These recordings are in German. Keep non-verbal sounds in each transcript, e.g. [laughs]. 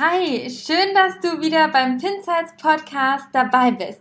Hi, schön, dass du wieder beim Pinsights Podcast dabei bist.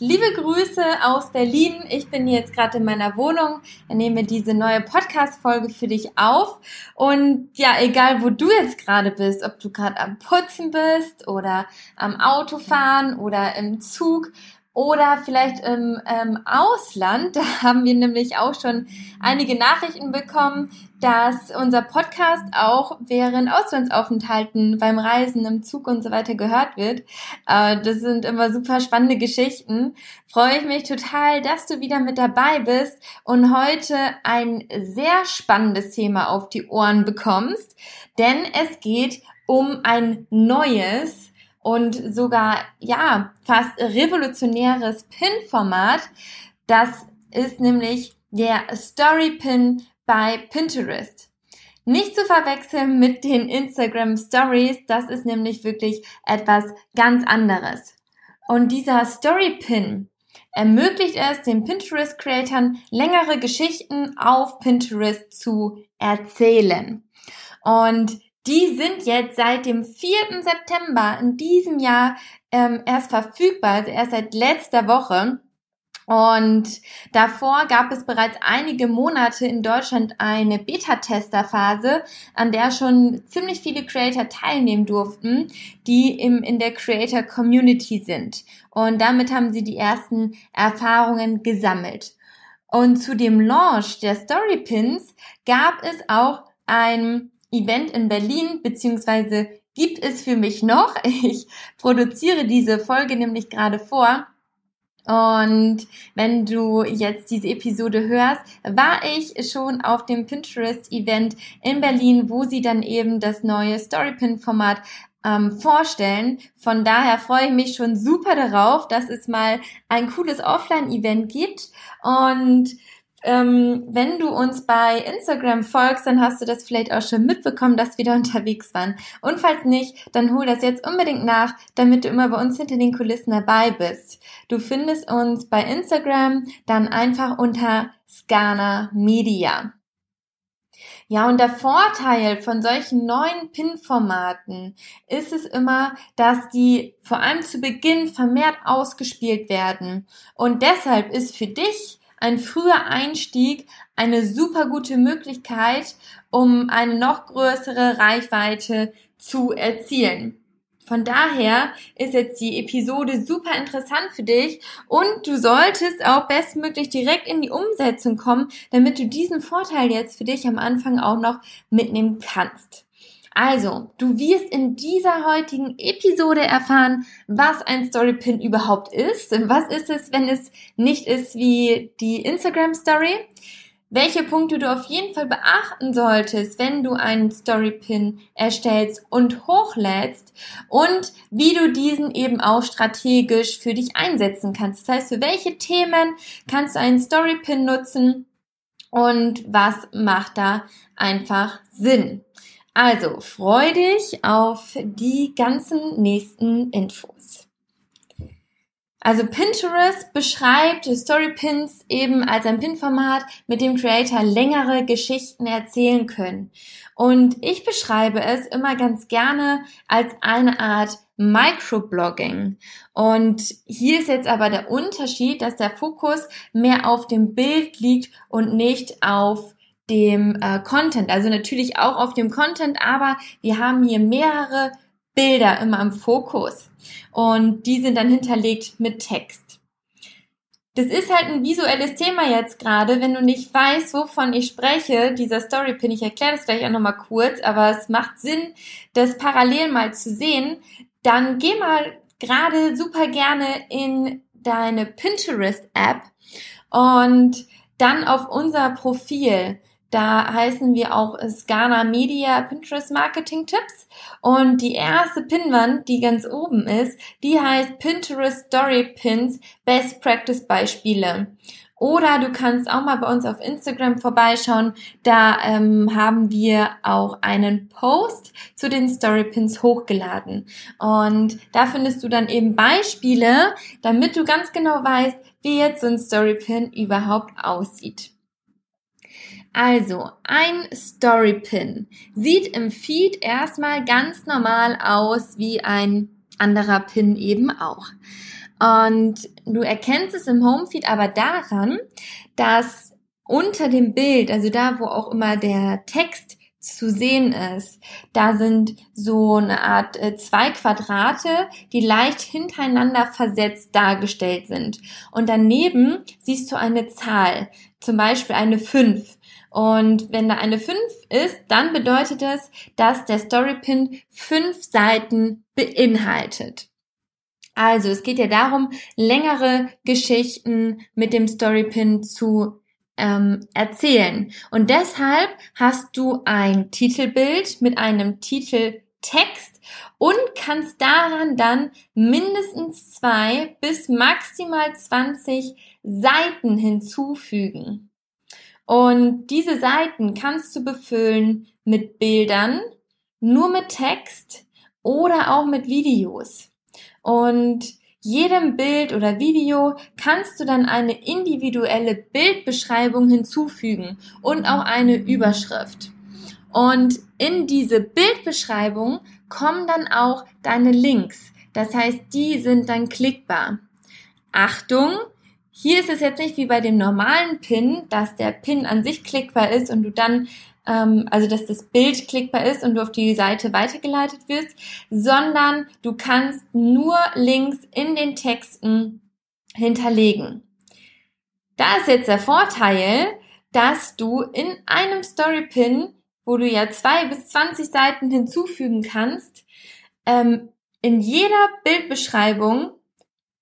Liebe Grüße aus Berlin. Ich bin jetzt gerade in meiner Wohnung, nehme diese neue Podcast-Folge für dich auf. Und ja, egal wo du jetzt gerade bist, ob du gerade am Putzen bist oder am Autofahren oder im Zug oder vielleicht im ähm, Ausland. [laughs] Da haben wir nämlich auch schon einige Nachrichten bekommen, dass unser Podcast auch während Auslandsaufenthalten beim Reisen im Zug und so weiter gehört wird. Äh, das sind immer super spannende Geschichten. Freue ich mich total, dass du wieder mit dabei bist und heute ein sehr spannendes Thema auf die Ohren bekommst, denn es geht um ein neues und sogar, ja, fast revolutionäres Pin-Format. Das ist nämlich der Story Pin bei Pinterest. Nicht zu verwechseln mit den Instagram Stories, das ist nämlich wirklich etwas ganz anderes. Und dieser Story Pin ermöglicht es den Pinterest-Creatern, längere Geschichten auf Pinterest zu erzählen. Und die sind jetzt seit dem 4. September in diesem Jahr ähm, erst verfügbar, also erst seit letzter Woche. Und davor gab es bereits einige Monate in Deutschland eine Beta-Tester-Phase, an der schon ziemlich viele Creator teilnehmen durften, die im, in der Creator-Community sind. Und damit haben sie die ersten Erfahrungen gesammelt. Und zu dem Launch der Story Pins gab es auch ein Event in Berlin, beziehungsweise gibt es für mich noch. [laughs] Ich produziere diese Folge nämlich gerade vor. Und wenn du jetzt diese Episode hörst, war ich schon auf dem Pinterest-Event in Berlin, wo sie dann eben das neue Storypin-Format ähm, vorstellen. Von daher freue ich mich schon super darauf, dass es mal ein cooles Offline-Event gibt. Und ähm, wenn du uns bei Instagram folgst, dann hast du das vielleicht auch schon mitbekommen, dass wir da [laughs] unterwegs waren. Und falls nicht, dann hol das jetzt unbedingt nach, damit du immer bei uns hinter den Kulissen dabei bist. Du findest uns bei Instagram dann einfach unter Scana Media. Ja, und der Vorteil von solchen neuen PIN-Formaten ist es immer, dass die vor allem zu Beginn vermehrt ausgespielt werden. Und deshalb ist für dich ein früher Einstieg eine super gute Möglichkeit, um eine noch größere Reichweite zu erzielen. Von daher ist jetzt die Episode super interessant für dich und du solltest auch bestmöglich direkt in die Umsetzung kommen, damit du diesen Vorteil jetzt für dich am Anfang auch noch mitnehmen kannst. Also, du wirst in dieser heutigen Episode erfahren, was ein Storypin überhaupt ist. Was ist es, wenn es nicht ist wie die Instagram Story? Welche Punkte du auf jeden Fall beachten solltest, wenn du einen Storypin erstellst und hochlädst und wie du diesen eben auch strategisch für dich einsetzen kannst. Das heißt, für welche Themen kannst du einen Storypin nutzen und was macht da einfach Sinn? Also freu dich auf die ganzen nächsten Infos. Also Pinterest beschreibt Storypins eben als ein Pin-Format, mit dem Creator längere Geschichten erzählen können. Und ich beschreibe es immer ganz gerne als eine Art Microblogging. Und hier ist jetzt aber der Unterschied, dass der Fokus mehr auf dem Bild liegt und nicht auf dem äh, Content, also natürlich auch auf dem Content, aber wir haben hier mehrere Bilder immer im Fokus. Und die sind dann hinterlegt mit Text. Das ist halt ein visuelles Thema jetzt gerade, wenn du nicht weißt, wovon ich spreche, dieser Storypin, ich erkläre das gleich auch nochmal kurz, aber es macht Sinn, das parallel mal zu sehen, dann geh mal gerade super gerne in deine Pinterest-App und dann auf unser Profil Da heißen wir auch Scana Media Pinterest Marketing Tipps. Und die erste Pinwand, die ganz oben ist, die heißt Pinterest Story Pins Best Practice Beispiele. Oder du kannst auch mal bei uns auf Instagram vorbeischauen. Da ähm, haben wir auch einen Post zu den Storypins hochgeladen. Und da findest du dann eben Beispiele, damit du ganz genau weißt, wie jetzt so ein Storypin überhaupt aussieht. Also, ein Storypin sieht im Feed erstmal ganz normal aus wie ein anderer Pin eben auch. Und du erkennst es im Homefeed aber daran, dass unter dem Bild, also da, wo auch immer der Text zu sehen ist, da sind so eine Art äh, zwei Quadrate, die leicht hintereinander versetzt dargestellt sind. Und daneben siehst du eine Zahl, zum Beispiel eine 5. Und wenn da eine 5 ist, dann bedeutet es, dass der Storypin fünf Seiten beinhaltet. Also es geht ja darum, längere Geschichten mit dem Storypin zu ähm, erzählen. Und deshalb hast du ein Titelbild mit einem Titeltext und kannst daran dann mindestens zwei bis maximal 20 Seiten hinzufügen. Und diese Seiten kannst du befüllen mit Bildern, nur mit Text oder auch mit Videos. Und jedem Bild oder Video kannst du dann eine individuelle Bildbeschreibung hinzufügen und auch eine Überschrift. Und in diese Bildbeschreibung kommen dann auch deine Links. Das heißt, die sind dann klickbar. Achtung, hier ist es jetzt nicht wie bei dem normalen Pin, dass der Pin an sich klickbar ist und du dann ähm, also dass das Bild klickbar ist und du auf die Seite weitergeleitet wirst, sondern du kannst nur Links in den Texten hinterlegen. Da ist jetzt der Vorteil, dass du in einem Storypin, wo du ja zwei bis zwanzig Seiten hinzufügen kannst, ähm, in jeder Bildbeschreibung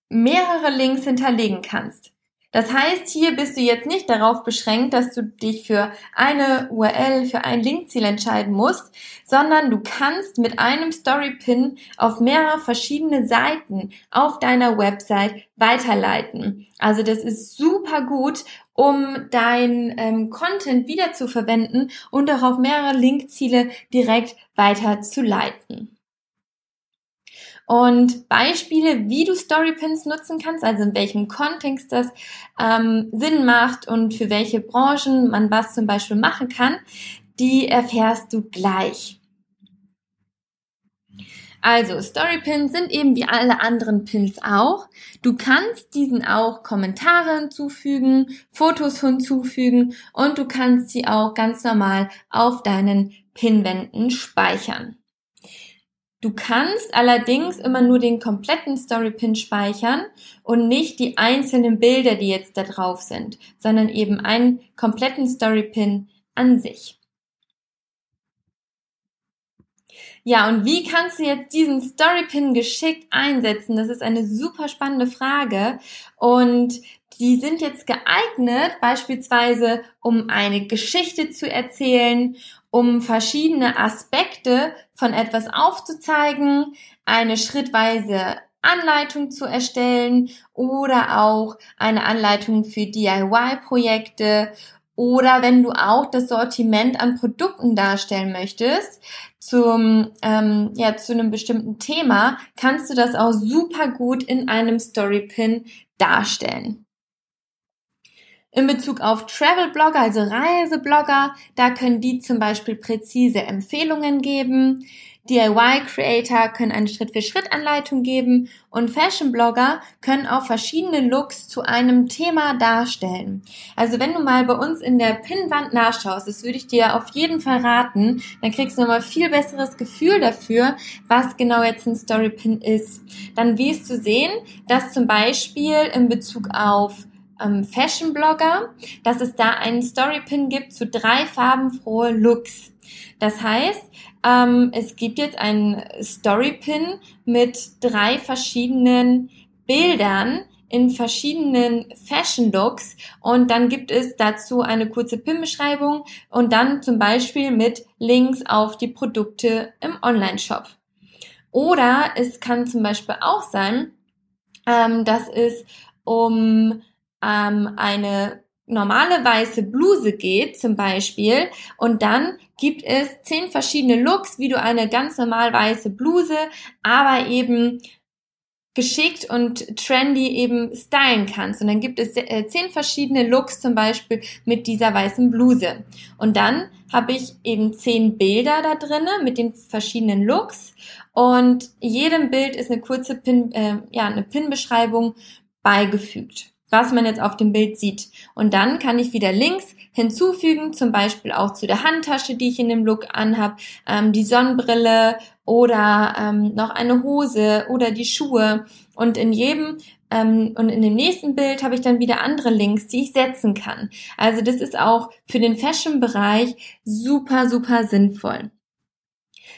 mehrere Links hinterlegen kannst. Das heißt, hier bist du jetzt nicht darauf beschränkt, dass du dich für eine URL, für ein Linkziel entscheiden musst, sondern du kannst mit einem Storypin auf mehrere verschiedene Seiten auf deiner Website weiterleiten. Also das ist super gut, um dein ähm, Content wieder zu verwenden und auch auf mehrere Linkziele direkt weiterzuleiten. Und Beispiele, wie du Storypins nutzen kannst, also in welchem Kontext das ähm, Sinn macht und für welche Branchen man was zum Beispiel machen kann, die erfährst du gleich. Also Storypins sind eben wie alle anderen Pins auch. Du kannst diesen auch Kommentare hinzufügen, Fotos hinzufügen und du kannst sie auch ganz normal auf deinen Pinwänden speichern. Du kannst allerdings immer nur den kompletten Storypin speichern und nicht die einzelnen Bilder, die jetzt da drauf sind, sondern eben einen kompletten Storypin an sich. Ja, und wie kannst du jetzt diesen Storypin geschickt einsetzen? Das ist eine super spannende Frage und die sind jetzt geeignet, beispielsweise um eine Geschichte zu erzählen um verschiedene Aspekte von etwas aufzuzeigen, eine schrittweise Anleitung zu erstellen oder auch eine Anleitung für DIY-Projekte oder wenn du auch das Sortiment an Produkten darstellen möchtest zum ähm, ja zu einem bestimmten Thema, kannst du das auch super gut in einem Storypin darstellen. In Bezug auf Travel-Blogger, also Reiseblogger, da können die zum Beispiel präzise Empfehlungen geben. DIY-Creator können eine Schritt-für-Schritt-Anleitung geben und Fashion-Blogger können auch verschiedene Looks zu einem Thema darstellen. Also wenn du mal bei uns in der Pinnwand nachschaust, das würde ich dir auf jeden Fall raten, dann kriegst du nochmal viel besseres Gefühl dafür, was genau jetzt ein Story-Pin ist. Dann wirst du sehen, dass zum Beispiel in Bezug auf ähm, Fashion-Blogger, dass es da einen Story-Pin gibt zu drei farbenfrohe Looks. Das heißt, ähm, es gibt jetzt einen Story-Pin mit drei verschiedenen Bildern in verschiedenen Fashion Looks und dann gibt es dazu eine kurze Pin-Beschreibung und dann zum Beispiel mit Links auf die Produkte im Online-Shop. Oder es kann zum Beispiel auch sein, ähm, dass es um ähm, eine normale weiße Bluse geht zum Beispiel und dann gibt es zehn verschiedene Looks, wie du eine ganz normal weiße Bluse, aber eben geschickt und trendy eben stylen kannst. Und dann gibt es äh, zehn verschiedene Looks zum Beispiel mit dieser weißen Bluse. Und dann habe ich eben zehn Bilder da drinnen mit den verschiedenen Looks. Und jedem Bild ist eine kurze Pin, äh, ja, eine Pin-Beschreibung beigefügt was man jetzt auf dem Bild sieht. Und dann kann ich wieder Links hinzufügen, zum Beispiel auch zu der Handtasche, die ich in dem Look anhab, ähm, die Sonnenbrille oder ähm, noch eine Hose oder die Schuhe. Und in jedem ähm, und in dem nächsten Bild habe ich dann wieder andere Links, die ich setzen kann. Also das ist auch für den Fashion-Bereich super, super sinnvoll.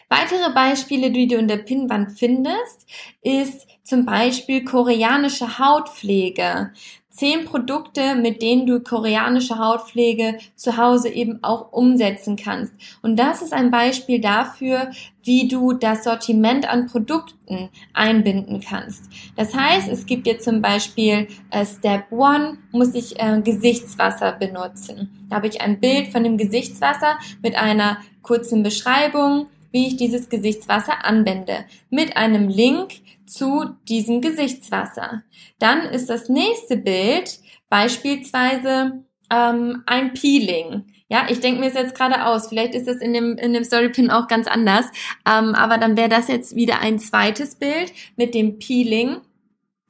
Weitere Beispiele, die du in der Pinnwand findest, ist zum Beispiel koreanische Hautpflege. Zehn Produkte, mit denen du koreanische Hautpflege zu Hause eben auch umsetzen kannst. Und das ist ein Beispiel dafür, wie du das Sortiment an Produkten einbinden kannst. Das heißt, es gibt jetzt zum Beispiel äh, Step One, muss ich äh, Gesichtswasser benutzen. Da habe ich ein Bild von dem Gesichtswasser mit einer kurzen Beschreibung, wie ich dieses Gesichtswasser anwende, mit einem Link zu diesem Gesichtswasser. Dann ist das nächste Bild beispielsweise ähm, ein Peeling. Ja, ich denke mir es jetzt gerade aus. Vielleicht ist es in dem, in dem Storypin auch ganz anders. Ähm, aber dann wäre das jetzt wieder ein zweites Bild mit dem Peeling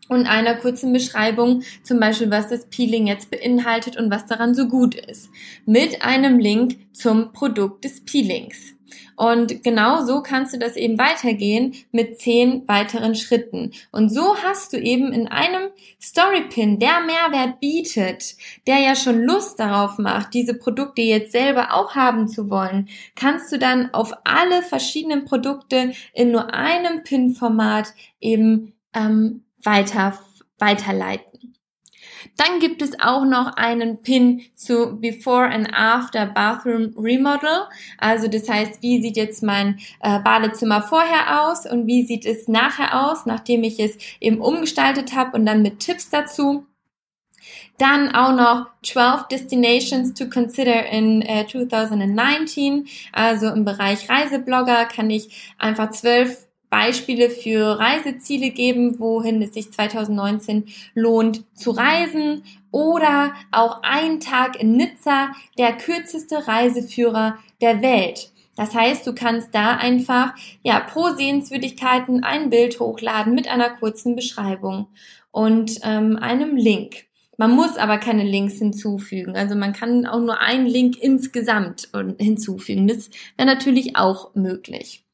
und einer kurzen Beschreibung, zum Beispiel, was das Peeling jetzt beinhaltet und was daran so gut ist. Mit einem Link zum Produkt des Peelings. Und genau so kannst du das eben weitergehen mit zehn weiteren Schritten. Und so hast du eben in einem Storypin, der Mehrwert bietet, der ja schon Lust darauf macht, diese Produkte jetzt selber auch haben zu wollen, kannst du dann auf alle verschiedenen Produkte in nur einem Pin-Format eben ähm, weiter weiterleiten. Dann gibt es auch noch einen Pin zu Before and After Bathroom Remodel. Also das heißt, wie sieht jetzt mein äh, Badezimmer vorher aus und wie sieht es nachher aus, nachdem ich es eben umgestaltet habe und dann mit Tipps dazu. Dann auch noch 12 Destinations to consider in äh, 2019. Also im Bereich Reiseblogger kann ich einfach zwölf Beispiele für Reiseziele geben, wohin es sich 2019 lohnt zu reisen oder auch ein Tag in Nizza, der kürzeste Reiseführer der Welt. Das heißt, du kannst da einfach ja pro Sehenswürdigkeiten ein Bild hochladen mit einer kurzen Beschreibung und ähm, einem Link. Man muss aber keine Links hinzufügen. Also man kann auch nur einen Link insgesamt hinzufügen. Das wäre natürlich auch möglich.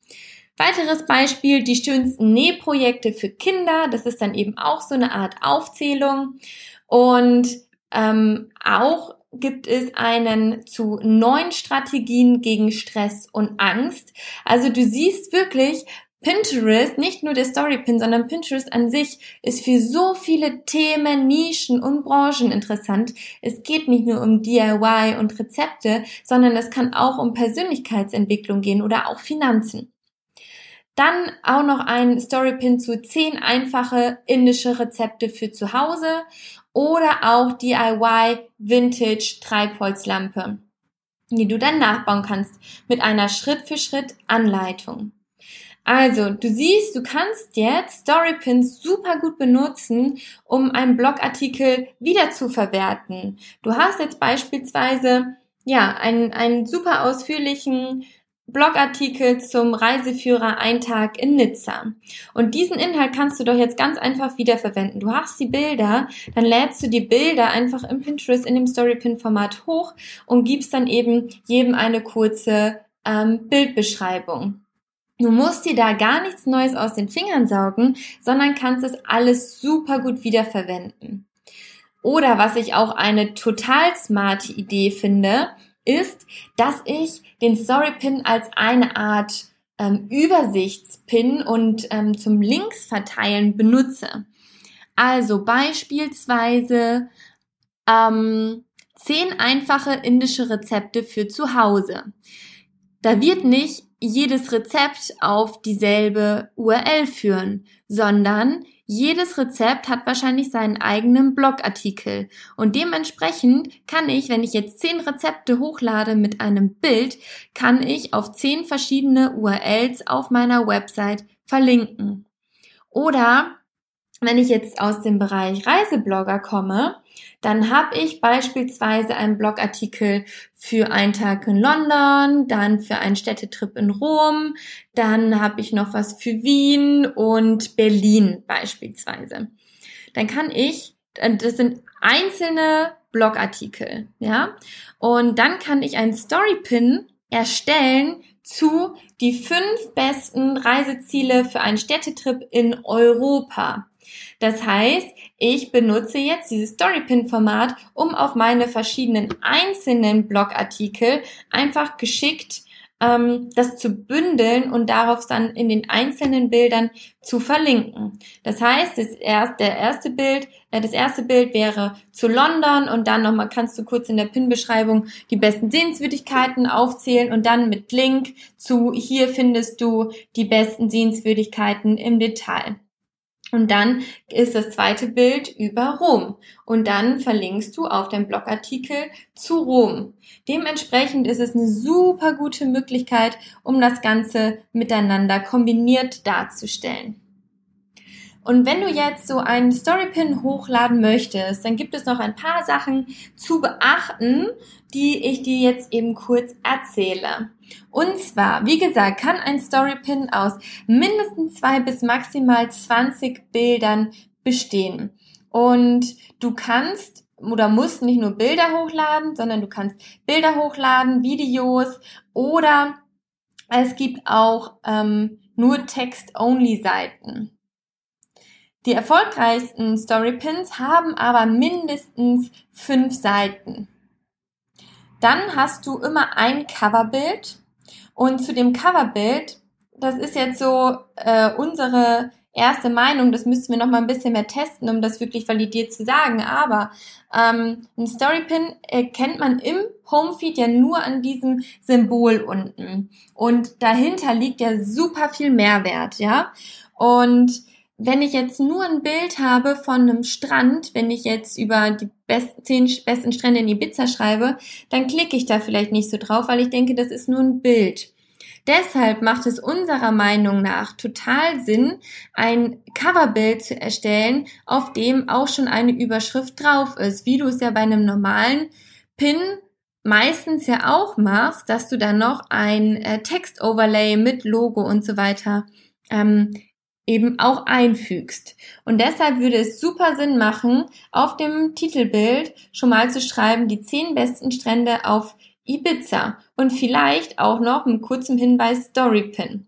Weiteres Beispiel, die schönsten Nähprojekte für Kinder. Das ist dann eben auch so eine Art Aufzählung. Und ähm, auch gibt es einen zu neun Strategien gegen Stress und Angst. Also du siehst wirklich, Pinterest, nicht nur der Storypin, sondern Pinterest an sich ist für so viele Themen, Nischen und Branchen interessant. Es geht nicht nur um DIY und Rezepte, sondern es kann auch um Persönlichkeitsentwicklung gehen oder auch Finanzen. Dann auch noch ein Storypin zu 10 einfache indische Rezepte für zu Hause oder auch DIY Vintage Treibholzlampe, die du dann nachbauen kannst mit einer Schritt für Schritt Anleitung. Also, du siehst, du kannst jetzt Storypins super gut benutzen, um einen Blogartikel wieder zu verwerten. Du hast jetzt beispielsweise ja, einen, einen super ausführlichen Blogartikel zum Reiseführer Ein Tag in Nizza. Und diesen Inhalt kannst du doch jetzt ganz einfach wiederverwenden. Du hast die Bilder, dann lädst du die Bilder einfach im Pinterest in dem Storypin-Format hoch und gibst dann eben jedem eine kurze ähm, Bildbeschreibung. Du musst dir da gar nichts Neues aus den Fingern saugen, sondern kannst es alles super gut wiederverwenden. Oder was ich auch eine total smarte Idee finde, ist, dass ich den Storypin als eine Art ähm, Übersichtspin und ähm, zum Links verteilen benutze. Also beispielsweise ähm, zehn einfache indische Rezepte für zu Hause. Da wird nicht jedes Rezept auf dieselbe URL führen, sondern jedes Rezept hat wahrscheinlich seinen eigenen Blogartikel und dementsprechend kann ich, wenn ich jetzt zehn Rezepte hochlade mit einem Bild, kann ich auf zehn verschiedene URLs auf meiner Website verlinken. Oder wenn ich jetzt aus dem Bereich Reiseblogger komme, dann habe ich beispielsweise einen Blogartikel für einen Tag in London, dann für einen Städtetrip in Rom, dann habe ich noch was für Wien und Berlin beispielsweise. Dann kann ich, äh, das sind einzelne Blogartikel, ja, und dann kann ich einen Storypin erstellen zu die fünf besten Reiseziele für einen Städtetrip in Europa. Das heißt, ich benutze jetzt dieses Storypin-Format, um auf meine verschiedenen einzelnen Blogartikel einfach geschickt ähm, das zu bündeln und darauf dann in den einzelnen Bildern zu verlinken. Das heißt, das erste, der erste Bild, äh, das erste Bild wäre zu London und dann nochmal kannst du kurz in der Pin-Beschreibung die besten Sehenswürdigkeiten aufzählen und dann mit Link zu hier findest du die besten Sehenswürdigkeiten im Detail. Und dann ist das zweite Bild über Rom. Und dann verlinkst du auf den Blogartikel zu Rom. Dementsprechend ist es eine super gute Möglichkeit, um das Ganze miteinander kombiniert darzustellen. Und wenn du jetzt so einen Storypin hochladen möchtest, dann gibt es noch ein paar Sachen zu beachten, die ich dir jetzt eben kurz erzähle. Und zwar, wie gesagt, kann ein Storypin aus mindestens zwei bis maximal 20 Bildern bestehen. Und du kannst oder musst nicht nur Bilder hochladen, sondern du kannst Bilder hochladen, Videos oder es gibt auch ähm, nur Text-Only-Seiten. Die erfolgreichsten Storypins haben aber mindestens fünf Seiten. Dann hast du immer ein Coverbild und zu dem Coverbild, das ist jetzt so äh, unsere erste Meinung, das müssten wir noch mal ein bisschen mehr testen, um das wirklich validiert zu sagen. Aber ähm, ein Storypin erkennt man im Homefeed ja nur an diesem Symbol unten. Und dahinter liegt ja super viel Mehrwert, ja. Und wenn ich jetzt nur ein Bild habe von einem Strand, wenn ich jetzt über die besten, zehn besten Strände in Ibiza schreibe, dann klicke ich da vielleicht nicht so drauf, weil ich denke, das ist nur ein Bild. Deshalb macht es unserer Meinung nach total Sinn, ein Coverbild zu erstellen, auf dem auch schon eine Überschrift drauf ist, wie du es ja bei einem normalen Pin meistens ja auch machst, dass du dann noch ein äh, Text-Overlay mit Logo und so weiter ähm, eben auch einfügst. Und deshalb würde es super Sinn machen, auf dem Titelbild schon mal zu schreiben, die zehn besten Strände auf Ibiza und vielleicht auch noch mit kurzem Hinweis Storypin.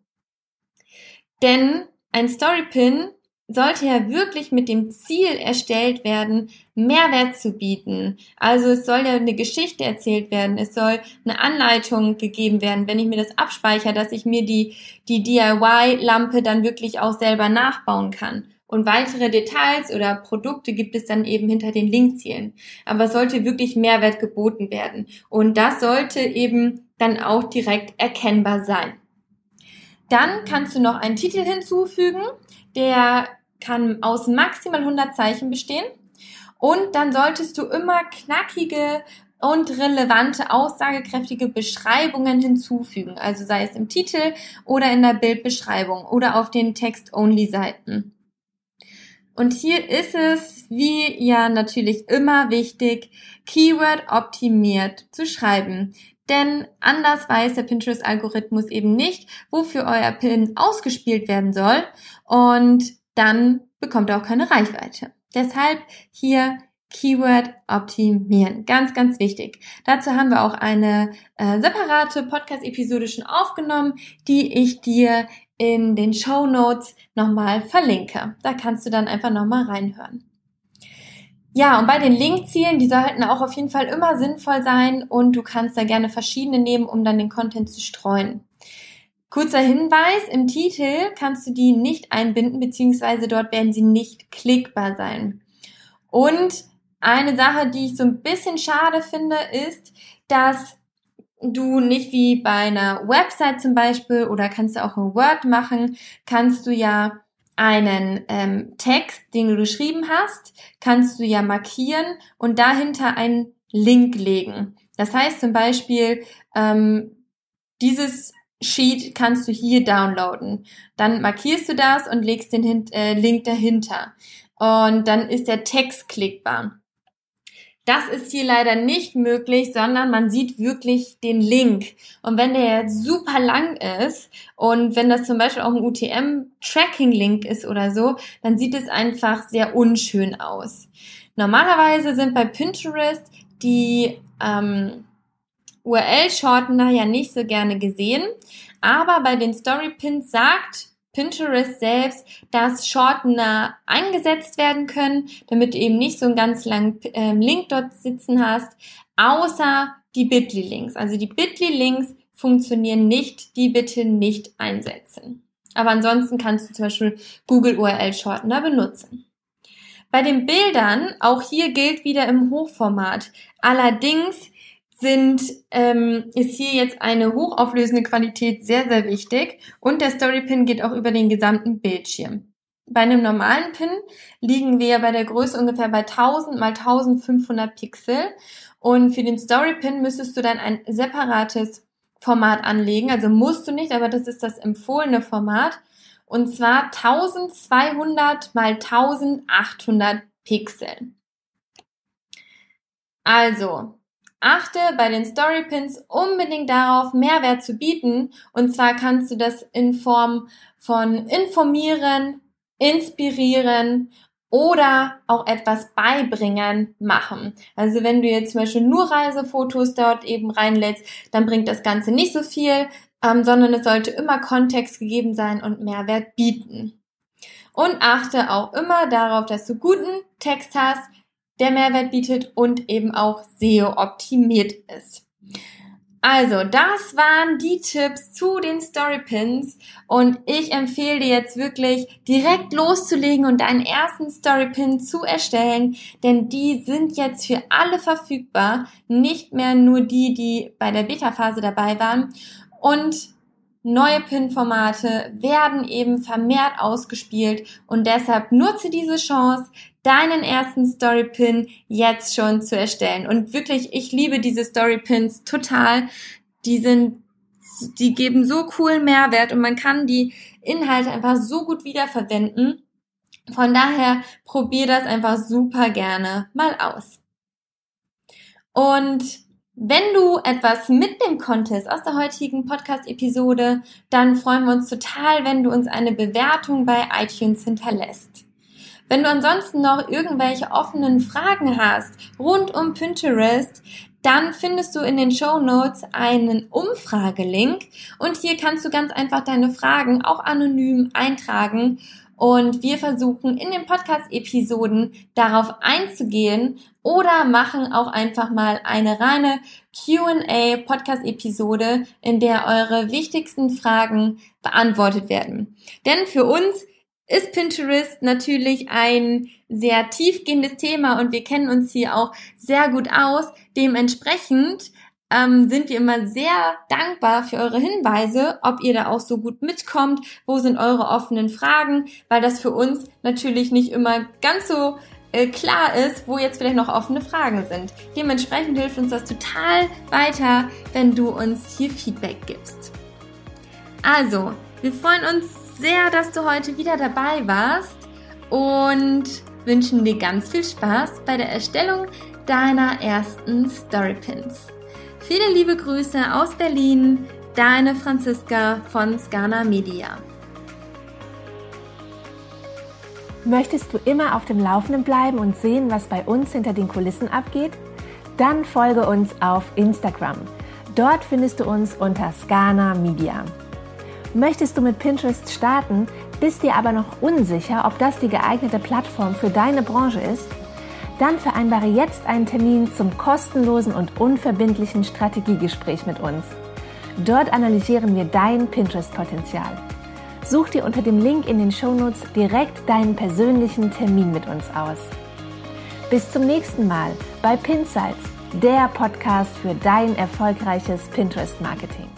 Denn ein Storypin sollte ja wirklich mit dem Ziel erstellt werden, Mehrwert zu bieten. Also es soll ja eine Geschichte erzählt werden, es soll eine Anleitung gegeben werden, wenn ich mir das abspeichere, dass ich mir die, die DIY-Lampe dann wirklich auch selber nachbauen kann. Und weitere Details oder Produkte gibt es dann eben hinter den Linkzielen. Aber es sollte wirklich Mehrwert geboten werden. Und das sollte eben dann auch direkt erkennbar sein. Dann kannst du noch einen Titel hinzufügen, der kann aus maximal 100 Zeichen bestehen. Und dann solltest du immer knackige und relevante, aussagekräftige Beschreibungen hinzufügen. Also sei es im Titel oder in der Bildbeschreibung oder auf den Text-Only-Seiten. Und hier ist es, wie ja natürlich immer wichtig, Keyword optimiert zu schreiben. Denn anders weiß der Pinterest-Algorithmus eben nicht, wofür euer Pin ausgespielt werden soll. Und dann bekommt er auch keine Reichweite. Deshalb hier Keyword optimieren. Ganz, ganz wichtig. Dazu haben wir auch eine äh, separate Podcast-Episode schon aufgenommen, die ich dir in den Show Notes nochmal verlinke. Da kannst du dann einfach nochmal reinhören. Ja, und bei den Linkzielen, die sollten auch auf jeden Fall immer sinnvoll sein und du kannst da gerne verschiedene nehmen, um dann den Content zu streuen. Kurzer Hinweis, im Titel kannst du die nicht einbinden, beziehungsweise dort werden sie nicht klickbar sein. Und eine Sache, die ich so ein bisschen schade finde, ist, dass du nicht wie bei einer Website zum Beispiel oder kannst du auch in Word machen, kannst du ja einen ähm, Text, den du geschrieben hast, kannst du ja markieren und dahinter einen Link legen. Das heißt zum Beispiel, ähm, dieses Sheet kannst du hier downloaden. Dann markierst du das und legst den äh, Link dahinter. Und dann ist der Text klickbar. Das ist hier leider nicht möglich, sondern man sieht wirklich den Link. Und wenn der jetzt super lang ist und wenn das zum Beispiel auch ein UTM-Tracking-Link ist oder so, dann sieht es einfach sehr unschön aus. Normalerweise sind bei Pinterest die ähm, URL-Shortener ja nicht so gerne gesehen, aber bei den Storypins sagt Pinterest selbst, dass Shortener eingesetzt werden können, damit du eben nicht so einen ganz langen äh, Link dort sitzen hast, außer die Bitly-Links. Also die Bitly-Links funktionieren nicht, die bitte nicht einsetzen. Aber ansonsten kannst du zum Beispiel Google URL Shortener benutzen. Bei den Bildern, auch hier gilt wieder im Hochformat. Allerdings sind, ähm, ist hier jetzt eine hochauflösende Qualität sehr, sehr wichtig und der Storypin geht auch über den gesamten Bildschirm. Bei einem normalen Pin liegen wir bei der Größe ungefähr bei 1000 mal 1500 Pixel und für den Storypin müsstest du dann ein separates Format anlegen, also musst du nicht, aber das ist das empfohlene Format und zwar 1200 mal 1800 Pixel. Also, Achte bei den Storypins unbedingt darauf, Mehrwert zu bieten. Und zwar kannst du das in Form von informieren, inspirieren oder auch etwas beibringen machen. Also wenn du jetzt zum Beispiel nur Reisefotos dort eben reinlädst, dann bringt das Ganze nicht so viel, ähm, sondern es sollte immer Kontext gegeben sein und Mehrwert bieten. Und achte auch immer darauf, dass du guten Text hast, der Mehrwert bietet und eben auch SEO optimiert ist. Also, das waren die Tipps zu den Storypins und ich empfehle dir jetzt wirklich direkt loszulegen und deinen ersten Storypin zu erstellen, denn die sind jetzt für alle verfügbar, nicht mehr nur die, die bei der Beta-Phase dabei waren. Und Neue Pin-Formate werden eben vermehrt ausgespielt. Und deshalb nutze diese Chance, deinen ersten Story-Pin jetzt schon zu erstellen. Und wirklich, ich liebe diese Story-Pins total. Die sind, die geben so coolen Mehrwert und man kann die Inhalte einfach so gut wiederverwenden. Von daher probier das einfach super gerne mal aus. Und wenn du etwas mitnehmen konntest aus der heutigen Podcast-Episode, dann freuen wir uns total, wenn du uns eine Bewertung bei iTunes hinterlässt. Wenn du ansonsten noch irgendwelche offenen Fragen hast rund um Pinterest, dann findest du in den Show Notes einen Umfragelink und hier kannst du ganz einfach deine Fragen auch anonym eintragen und wir versuchen in den Podcast-Episoden darauf einzugehen oder machen auch einfach mal eine reine QA Podcast-Episode, in der eure wichtigsten Fragen beantwortet werden. Denn für uns ist Pinterest natürlich ein sehr tiefgehendes Thema und wir kennen uns hier auch sehr gut aus. Dementsprechend ähm, sind wir immer sehr dankbar für eure Hinweise, ob ihr da auch so gut mitkommt, wo sind eure offenen Fragen, weil das für uns natürlich nicht immer ganz so äh, klar ist, wo jetzt vielleicht noch offene Fragen sind. Dementsprechend hilft uns das total weiter, wenn du uns hier Feedback gibst. Also, wir freuen uns sehr, dass du heute wieder dabei warst und wünschen dir ganz viel Spaß bei der Erstellung deiner ersten Storypins. Viele liebe Grüße aus Berlin, deine Franziska von Scana Media. Möchtest du immer auf dem Laufenden bleiben und sehen, was bei uns hinter den Kulissen abgeht? Dann folge uns auf Instagram. Dort findest du uns unter Scana Media. Möchtest du mit Pinterest starten, bist dir aber noch unsicher, ob das die geeignete Plattform für deine Branche ist? Dann vereinbare jetzt einen Termin zum kostenlosen und unverbindlichen Strategiegespräch mit uns. Dort analysieren wir dein Pinterest-Potenzial. Such dir unter dem Link in den Shownotes direkt deinen persönlichen Termin mit uns aus. Bis zum nächsten Mal bei Pinsights, der Podcast für dein erfolgreiches Pinterest-Marketing.